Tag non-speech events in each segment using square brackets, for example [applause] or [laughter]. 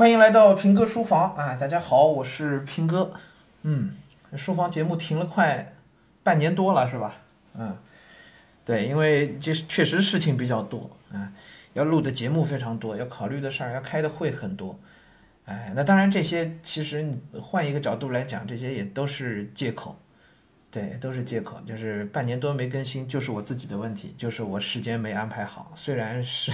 欢迎来到平哥书房啊！大家好，我是平哥。嗯，书房节目停了快半年多了，是吧？嗯，对，因为这确实事情比较多啊，要录的节目非常多，要考虑的事儿，要开的会很多。哎，那当然这些其实换一个角度来讲，这些也都是借口。对，都是借口，就是半年多没更新，就是我自己的问题，就是我时间没安排好。虽然是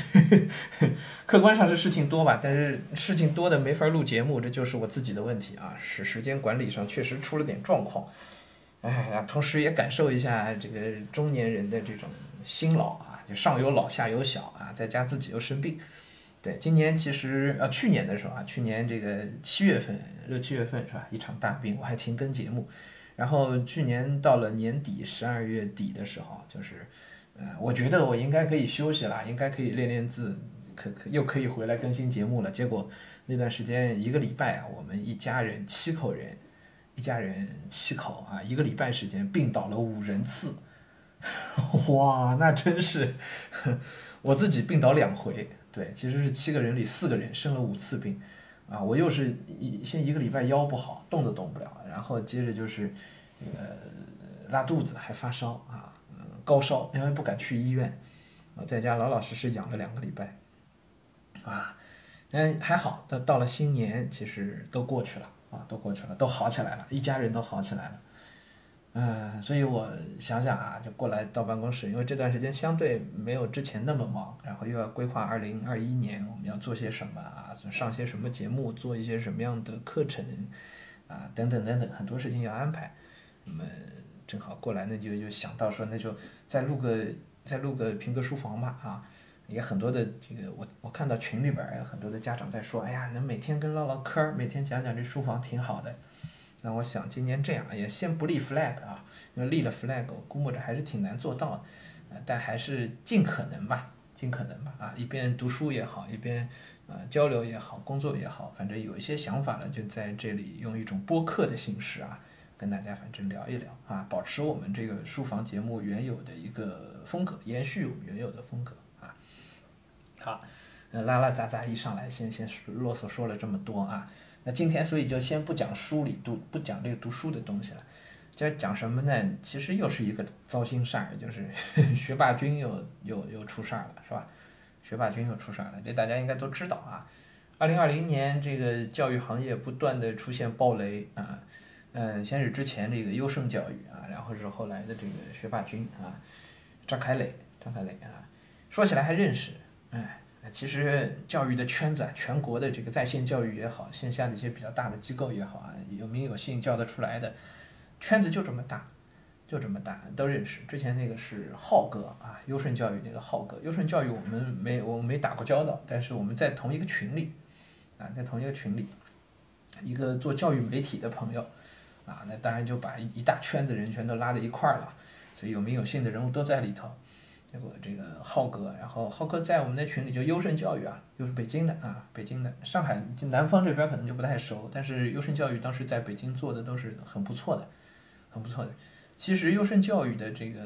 [laughs] 客观上是事情多吧，但是事情多的没法录节目，这就是我自己的问题啊，是时间管理上确实出了点状况。哎呀，同时也感受一下这个中年人的这种辛劳啊，就上有老下有小啊，在家自己又生病。对，今年其实呃去年的时候啊，去年这个七月份六七月份是吧，一场大病，我还停更节目。然后去年到了年底十二月底的时候，就是，呃，我觉得我应该可以休息了，应该可以练练字，可可又可以回来更新节目了。结果那段时间一个礼拜啊，我们一家人七口人，一家人七口啊，一个礼拜时间病倒了五人次，[laughs] 哇，那真是 [laughs] 我自己病倒两回，对，其实是七个人里四个人生了五次病。啊，我又是一先一个礼拜腰不好，动都动不了，然后接着就是呃拉肚子，还发烧啊，高烧，因为不敢去医院，我在家老老实实养了两个礼拜，啊，嗯还好，到到了新年，其实都过去了啊，都过去了，都好起来了，一家人都好起来了。嗯，所以我想想啊，就过来到办公室，因为这段时间相对没有之前那么忙，然后又要规划二零二一年我们要做些什么啊，上些什么节目，做一些什么样的课程，啊，等等等等，很多事情要安排。那么正好过来，那就就想到说，那就再录个再录个平哥书房吧，啊，也很多的这个我我看到群里边有很多的家长在说，哎呀，能每天跟唠唠嗑，每天讲讲这书房挺好的。那我想今年这样也先不立 flag 啊，因为立了 flag，我估摸着还是挺难做到，呃，但还是尽可能吧，尽可能吧，啊，一边读书也好，一边呃交流也好，工作也好，反正有一些想法了，就在这里用一种播客的形式啊，跟大家反正聊一聊啊，保持我们这个书房节目原有的一个风格，延续我们原有的风格啊。好，呃，拉拉杂杂一上来，先先啰嗦说了这么多啊。那今天所以就先不讲书里读不讲这个读书的东西了，今儿讲什么呢？其实又是一个糟心事儿，就是 [laughs] 学霸君又又又出事儿了，是吧？学霸君又出事儿了，这大家应该都知道啊。二零二零年这个教育行业不断的出现暴雷啊，嗯，先是之前这个优胜教育啊，然后是后来的这个学霸君啊，张凯磊，张凯磊啊，说起来还认识，哎。其实教育的圈子啊，全国的这个在线教育也好，线下的一些比较大的机构也好啊，有名有姓叫得出来的，圈子就这么大，就这么大，都认识。之前那个是浩哥啊，优胜教育那个浩哥，优胜教育我们没我们没打过交道，但是我们在同一个群里，啊，在同一个群里，一个做教育媒体的朋友，啊，那当然就把一大圈子人全都拉在一块儿了，所以有名有姓的人物都在里头。结果这个浩哥，然后浩哥在我们的群里就优胜教育啊，又是北京的啊，北京的，上海南方这边可能就不太熟，但是优胜教育当时在北京做的都是很不错的，很不错的。其实优胜教育的这个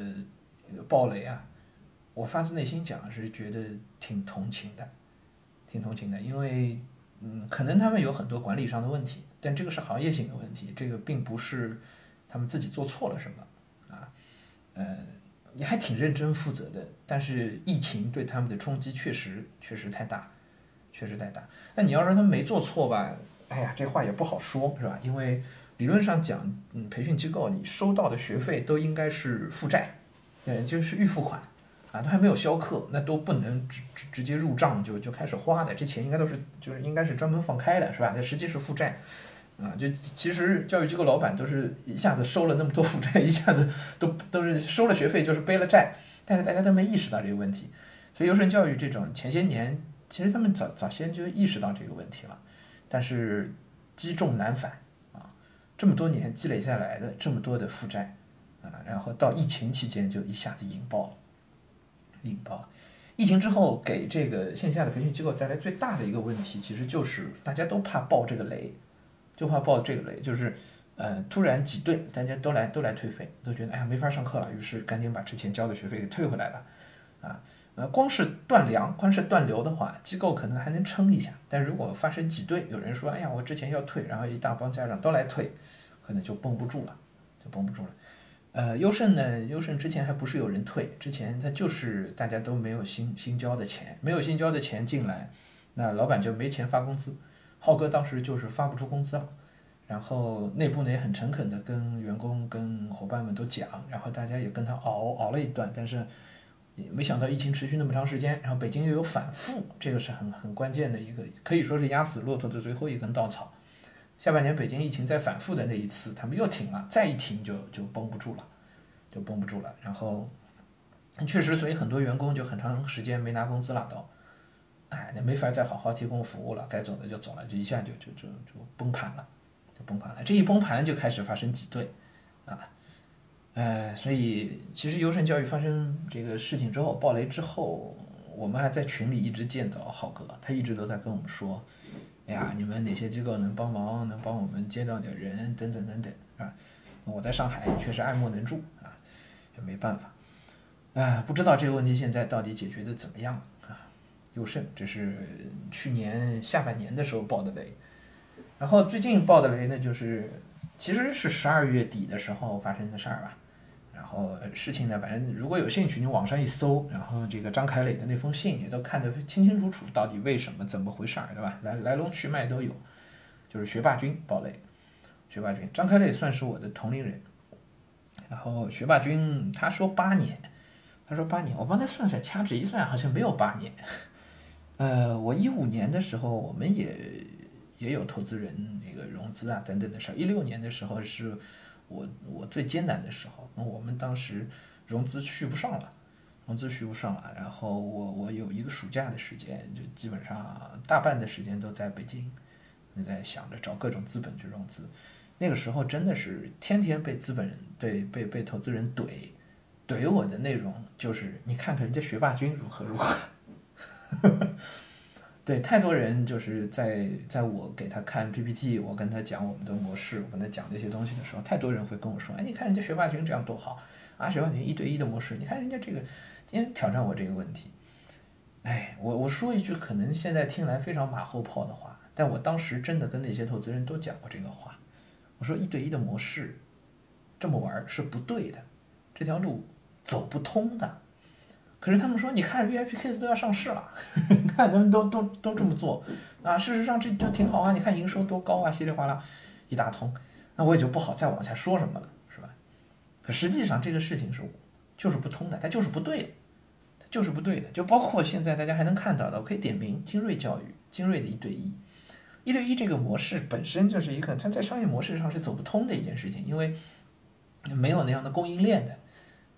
暴雷啊，我发自内心讲是觉得挺同情的，挺同情的，因为嗯，可能他们有很多管理上的问题，但这个是行业性的问题，这个并不是他们自己做错了什么啊，呃。你还挺认真负责的，但是疫情对他们的冲击确实确实太大，确实太大。那你要说他们没做错吧？哎呀，这话也不好说，是吧？因为理论上讲，嗯，培训机构你收到的学费都应该是负债，嗯，就是预付款，啊，都还没有销课，那都不能直直直接入账就就开始花的，这钱应该都是就是应该是专门放开的，是吧？那实际是负债。啊，就其实教育机构老板都是一下子收了那么多 [laughs] 负债，一下子都都是收了学费就是背了债，但是大家都没意识到这个问题，所以优胜教育这种前些年其实他们早早先就意识到这个问题了，但是积重难返啊，这么多年积累下来的这么多的负债啊，然后到疫情期间就一下子引爆了，引爆了，疫情之后给这个线下的培训机构带来最大的一个问题，其实就是大家都怕爆这个雷。就怕报这个类，就是，呃，突然挤兑，大家都来都来退费，都觉得哎呀没法上课了，于是赶紧把之前交的学费给退回来了，啊，呃，光是断粮，光是断流的话，机构可能还能撑一下。但如果发生挤兑，有人说，哎呀，我之前要退，然后一大帮家长都来退，可能就绷不住了，就绷不住了。呃，优胜呢，优胜之前还不是有人退，之前他就是大家都没有新新交的钱，没有新交的钱进来，那老板就没钱发工资。浩哥当时就是发不出工资了，然后内部呢也很诚恳的跟员工、跟伙伴们都讲，然后大家也跟他熬熬了一段，但是。没想到疫情持续那么长时间，然后北京又有反复，这个是很很关键的一个，可以说是压死骆驼的最后一根稻草。下半年北京疫情再反复的那一次，他们又停了，再一停就就绷不住了，就绷不住了。然后确实，所以很多员工就很长时间没拿工资了，都，哎，那没法再好好提供服务了，该走的就走了，就一下就就就就崩盘了，就崩盘了。这一崩盘就开始发生挤兑，啊。呃，所以其实优胜教育发生这个事情之后，爆雷之后，我们还在群里一直见到浩哥，他一直都在跟我们说，哎呀，你们哪些机构能帮忙，能帮我们接到点人，等等等等，啊，我在上海确实爱莫能助啊，也没办法，哎，不知道这个问题现在到底解决的怎么样了？优胜，这是去年下半年的时候爆的雷，然后最近爆的雷呢，就是其实是十二月底的时候发生的事儿吧。然后事情呢，反正如果有兴趣，你网上一搜，然后这个张凯磊的那封信也都看得清清楚楚，到底为什么，怎么回事儿，对吧？来来龙去脉都有，就是学霸君爆雷，学霸君张凯磊算是我的同龄人，然后学霸君他说八年，他说八年，我帮他算算，掐指一算，好像没有八年。呃，我一五年的时候，我们也也有投资人那个融资啊等等的事儿，一六年的时候是。我我最艰难的时候，我们当时融资续不上了，融资续不上了，然后我我有一个暑假的时间，就基本上大半的时间都在北京，你在想着找各种资本去融资。那个时候真的是天天被资本人对被被投资人怼，怼我的内容就是你看看人家学霸君如何如何。[laughs] 对，太多人就是在在我给他看 PPT，我跟他讲我们的模式，我跟他讲这些东西的时候，太多人会跟我说：“哎，你看人家学霸群这样多好啊，学霸群一对一的模式，你看人家这个，今天挑战我这个问题。”哎，我我说一句可能现在听来非常马后炮的话，但我当时真的跟那些投资人都讲过这个话，我说一对一的模式这么玩是不对的，这条路走不通的。可是他们说，你看 VIP case 都要上市了，[laughs] 你看他们都都都这么做，啊，事实上这就挺好啊，你看营收多高啊，稀里哗啦一大通，那我也就不好再往下说什么了，是吧？可实际上这个事情是就是不通的，它就是不对的，它就是不对的。就包括现在大家还能看到的，我可以点名精锐教育，精锐的一对一，一对一这个模式本身就是一个它在商业模式上是走不通的一件事情，因为没有那样的供应链的。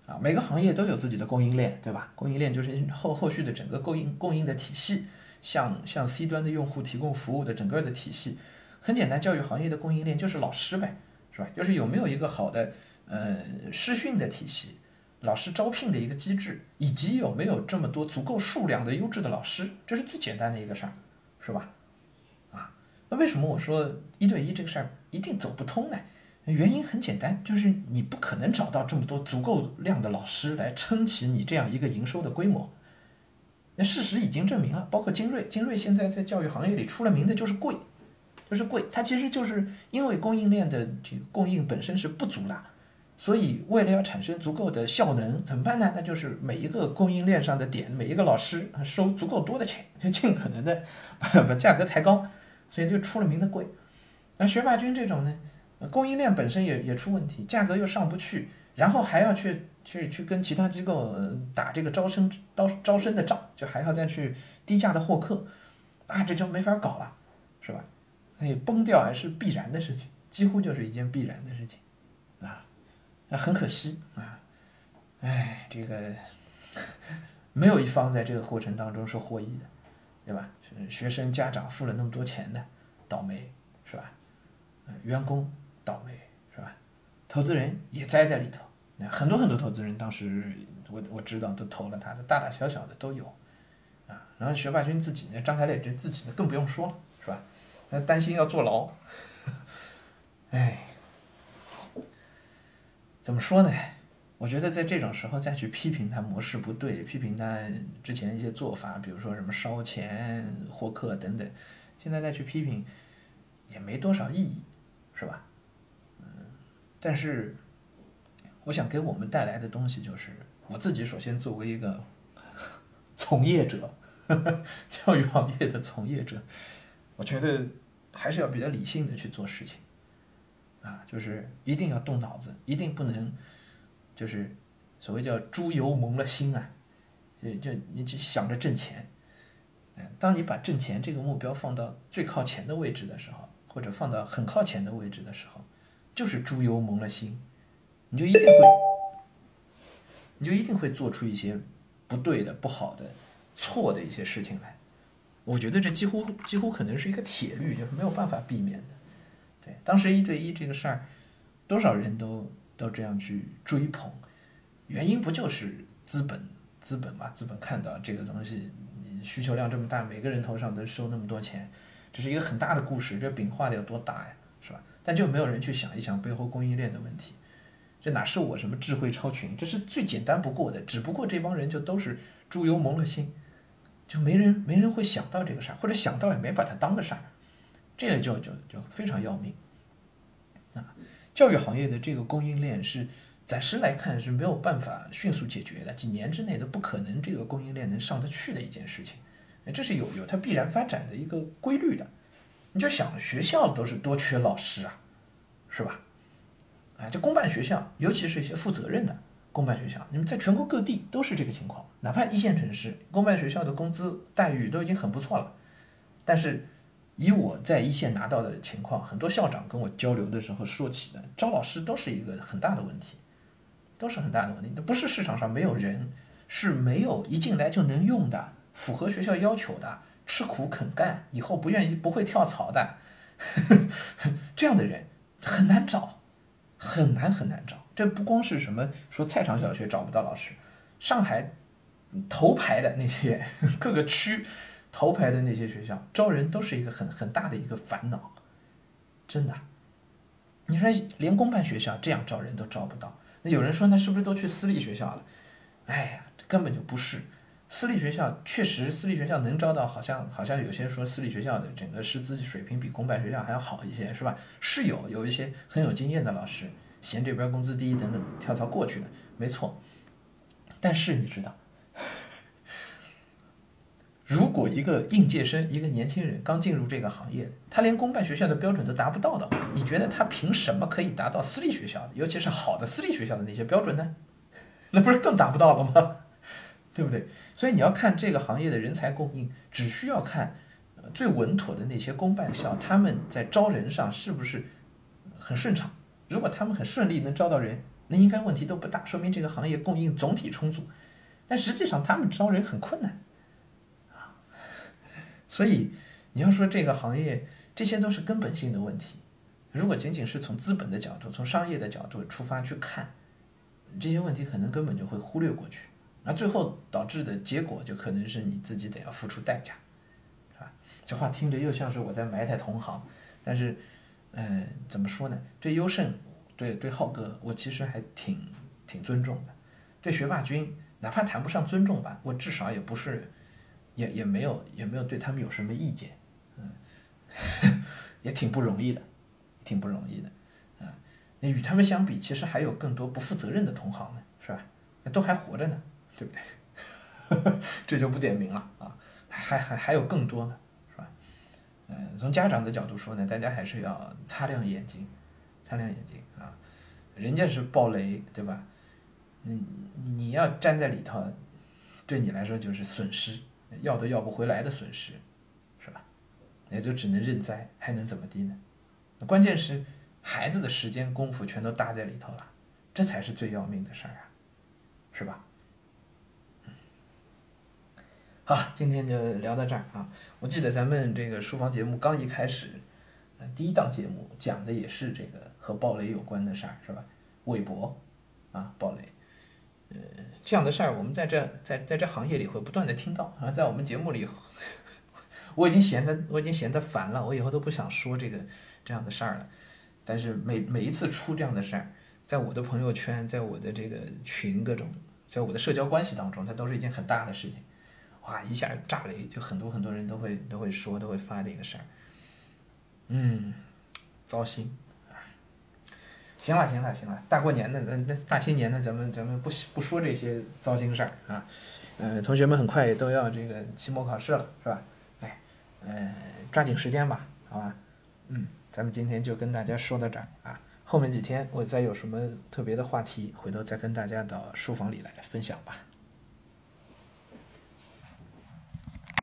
啊，每个行业都有自己的供应链，对吧？供应链就是后后续的整个供应供应的体系，向向 C 端的用户提供服务的整个的体系。很简单，教育行业的供应链就是老师呗，是吧？就是有没有一个好的呃师训的体系，老师招聘的一个机制，以及有没有这么多足够数量的优质的老师，这是最简单的一个事儿，是吧？啊，那为什么我说一对一这个事儿一定走不通呢？原因很简单，就是你不可能找到这么多足够量的老师来撑起你这样一个营收的规模。那事实已经证明了，包括精锐，精锐现在在教育行业里出了名的就是贵，就是贵。它其实就是因为供应链的这个供应本身是不足的，所以为了要产生足够的效能，怎么办呢？那就是每一个供应链上的点，每一个老师收足够多的钱，就尽可能的 [laughs] 把价格抬高，所以就出了名的贵。那学霸君这种呢？供应链本身也也出问题，价格又上不去，然后还要去去去跟其他机构打这个招生招招生的仗，就还要再去低价的获客，啊，这就没法搞了，是吧？所以崩掉还是必然的事情，几乎就是一件必然的事情，啊，那很可惜啊，哎，这个没有一方在这个过程当中是获益的，对吧？学生家长付了那么多钱的，倒霉是吧？员工。倒霉是吧？投资人也栽在里头，那很多很多投资人当时我我知道都投了他的，大大小小的都有，啊，然后学霸君自己呢，张开磊这自己呢更不用说了，是吧？那担心要坐牢，[laughs] 哎，怎么说呢？我觉得在这种时候再去批评他模式不对，批评他之前一些做法，比如说什么烧钱、获客等等，现在再去批评也没多少意义，是吧？但是我想给我们带来的东西就是，我自己首先作为一个 [laughs] 从业者，[laughs] 教育行业的从业者，我觉得还是要比较理性的去做事情，啊，就是一定要动脑子，一定不能。就是所谓叫猪油蒙了心啊，就就你去想着挣钱，当你把挣钱这个目标放到最靠前的位置的时候，或者放到很靠前的位置的时候，就是猪油蒙了心，你就一定会，你就一定会做出一些不对的、不好的、错的一些事情来。我觉得这几乎几乎可能是一个铁律，就是没有办法避免的。对，当时一对一这个事儿，多少人都。都这样去追捧，原因不就是资本资本嘛？资本看到这个东西，需求量这么大，每个人头上都收那么多钱，这是一个很大的故事，这饼画的有多大呀，是吧？但就没有人去想一想背后供应链的问题，这哪是我什么智慧超群？这是最简单不过的，只不过这帮人就都是猪油蒙了心，就没人没人会想到这个事儿，或者想到也没把它当个事儿，这个就就就非常要命啊。教育行业的这个供应链是暂时来看是没有办法迅速解决的，几年之内都不可能这个供应链能上得去的一件事情，这是有有它必然发展的一个规律的。你就想学校都是多缺老师啊，是吧？啊，就公办学校，尤其是一些负责任的公办学校，你们在全国各地都是这个情况，哪怕一线城市，公办学校的工资待遇都已经很不错了，但是。以我在一线拿到的情况，很多校长跟我交流的时候说起的招老师都是一个很大的问题，都是很大的问题。那不是市场上没有人，是没有一进来就能用的、符合学校要求的、吃苦肯干、以后不愿意不会跳槽的 [laughs] 这样的人很难找，很难很难找。这不光是什么说菜场小学找不到老师，上海头牌的那些各个区。头牌的那些学校招人都是一个很很大的一个烦恼，真的。你说连公办学校这样招人都招不到，那有人说那是不是都去私立学校了？哎呀，根本就不是。私立学校确实，私立学校能招到，好像好像有些说私立学校的整个师资水平比公办学校还要好一些，是吧？是有有一些很有经验的老师，嫌这边工资低等等跳槽过去的，没错。但是你知道？如果一个应届生，一个年轻人刚进入这个行业，他连公办学校的标准都达不到的话，你觉得他凭什么可以达到私立学校，尤其是好的私立学校的那些标准呢？那不是更达不到了吗？对不对？所以你要看这个行业的人才供应，只需要看最稳妥的那些公办校，他们在招人上是不是很顺畅？如果他们很顺利能招到人，那应该问题都不大，说明这个行业供应总体充足。但实际上他们招人很困难啊。所以，你要说这个行业，这些都是根本性的问题。如果仅仅是从资本的角度、从商业的角度出发去看，这些问题可能根本就会忽略过去。那最后导致的结果，就可能是你自己得要付出代价，是吧？这话听着又像是我在埋汰同行，但是，嗯，怎么说呢？对优胜，对对浩哥，我其实还挺挺尊重的。对学霸君，哪怕谈不上尊重吧，我至少也不是。也也没有也没有对他们有什么意见，嗯，[laughs] 也挺不容易的，挺不容易的，啊，那与他们相比，其实还有更多不负责任的同行呢，是吧？那都还活着呢，对不对？[laughs] 这就不点名了啊，还还还有更多呢，是吧？嗯，从家长的角度说呢，大家还是要擦亮眼睛，擦亮眼睛啊，人家是暴雷，对吧？你你要站在里头，对你来说就是损失。要都要不回来的损失，是吧？也就只能认栽，还能怎么地呢？关键是孩子的时间功夫全都搭在里头了，这才是最要命的事儿啊，是吧？好，今天就聊到这儿啊。我记得咱们这个书房节目刚一开始，第一档节目讲的也是这个和暴雷有关的事儿，是吧？韦博啊，暴雷。呃，这样的事儿，我们在这在在这行业里会不断的听到啊，在我们节目里，[laughs] 我已经闲的，我已经闲的烦了，我以后都不想说这个这样的事儿了。但是每每一次出这样的事儿，在我的朋友圈，在我的这个群各种，在我的社交关系当中，它都是一件很大的事情。哇，一下炸雷，就很多很多人都会都会说，都会发这个事儿。嗯，糟心。行了行了行了，大过年的，那那大新年的，咱们咱们不不说这些糟心事儿啊。呃，同学们很快也都要这个期末考试了，是吧？哎，呃，抓紧时间吧，好吧？嗯，咱们今天就跟大家说到这儿啊。后面几天我再有什么特别的话题，回头再跟大家到书房里来分享吧。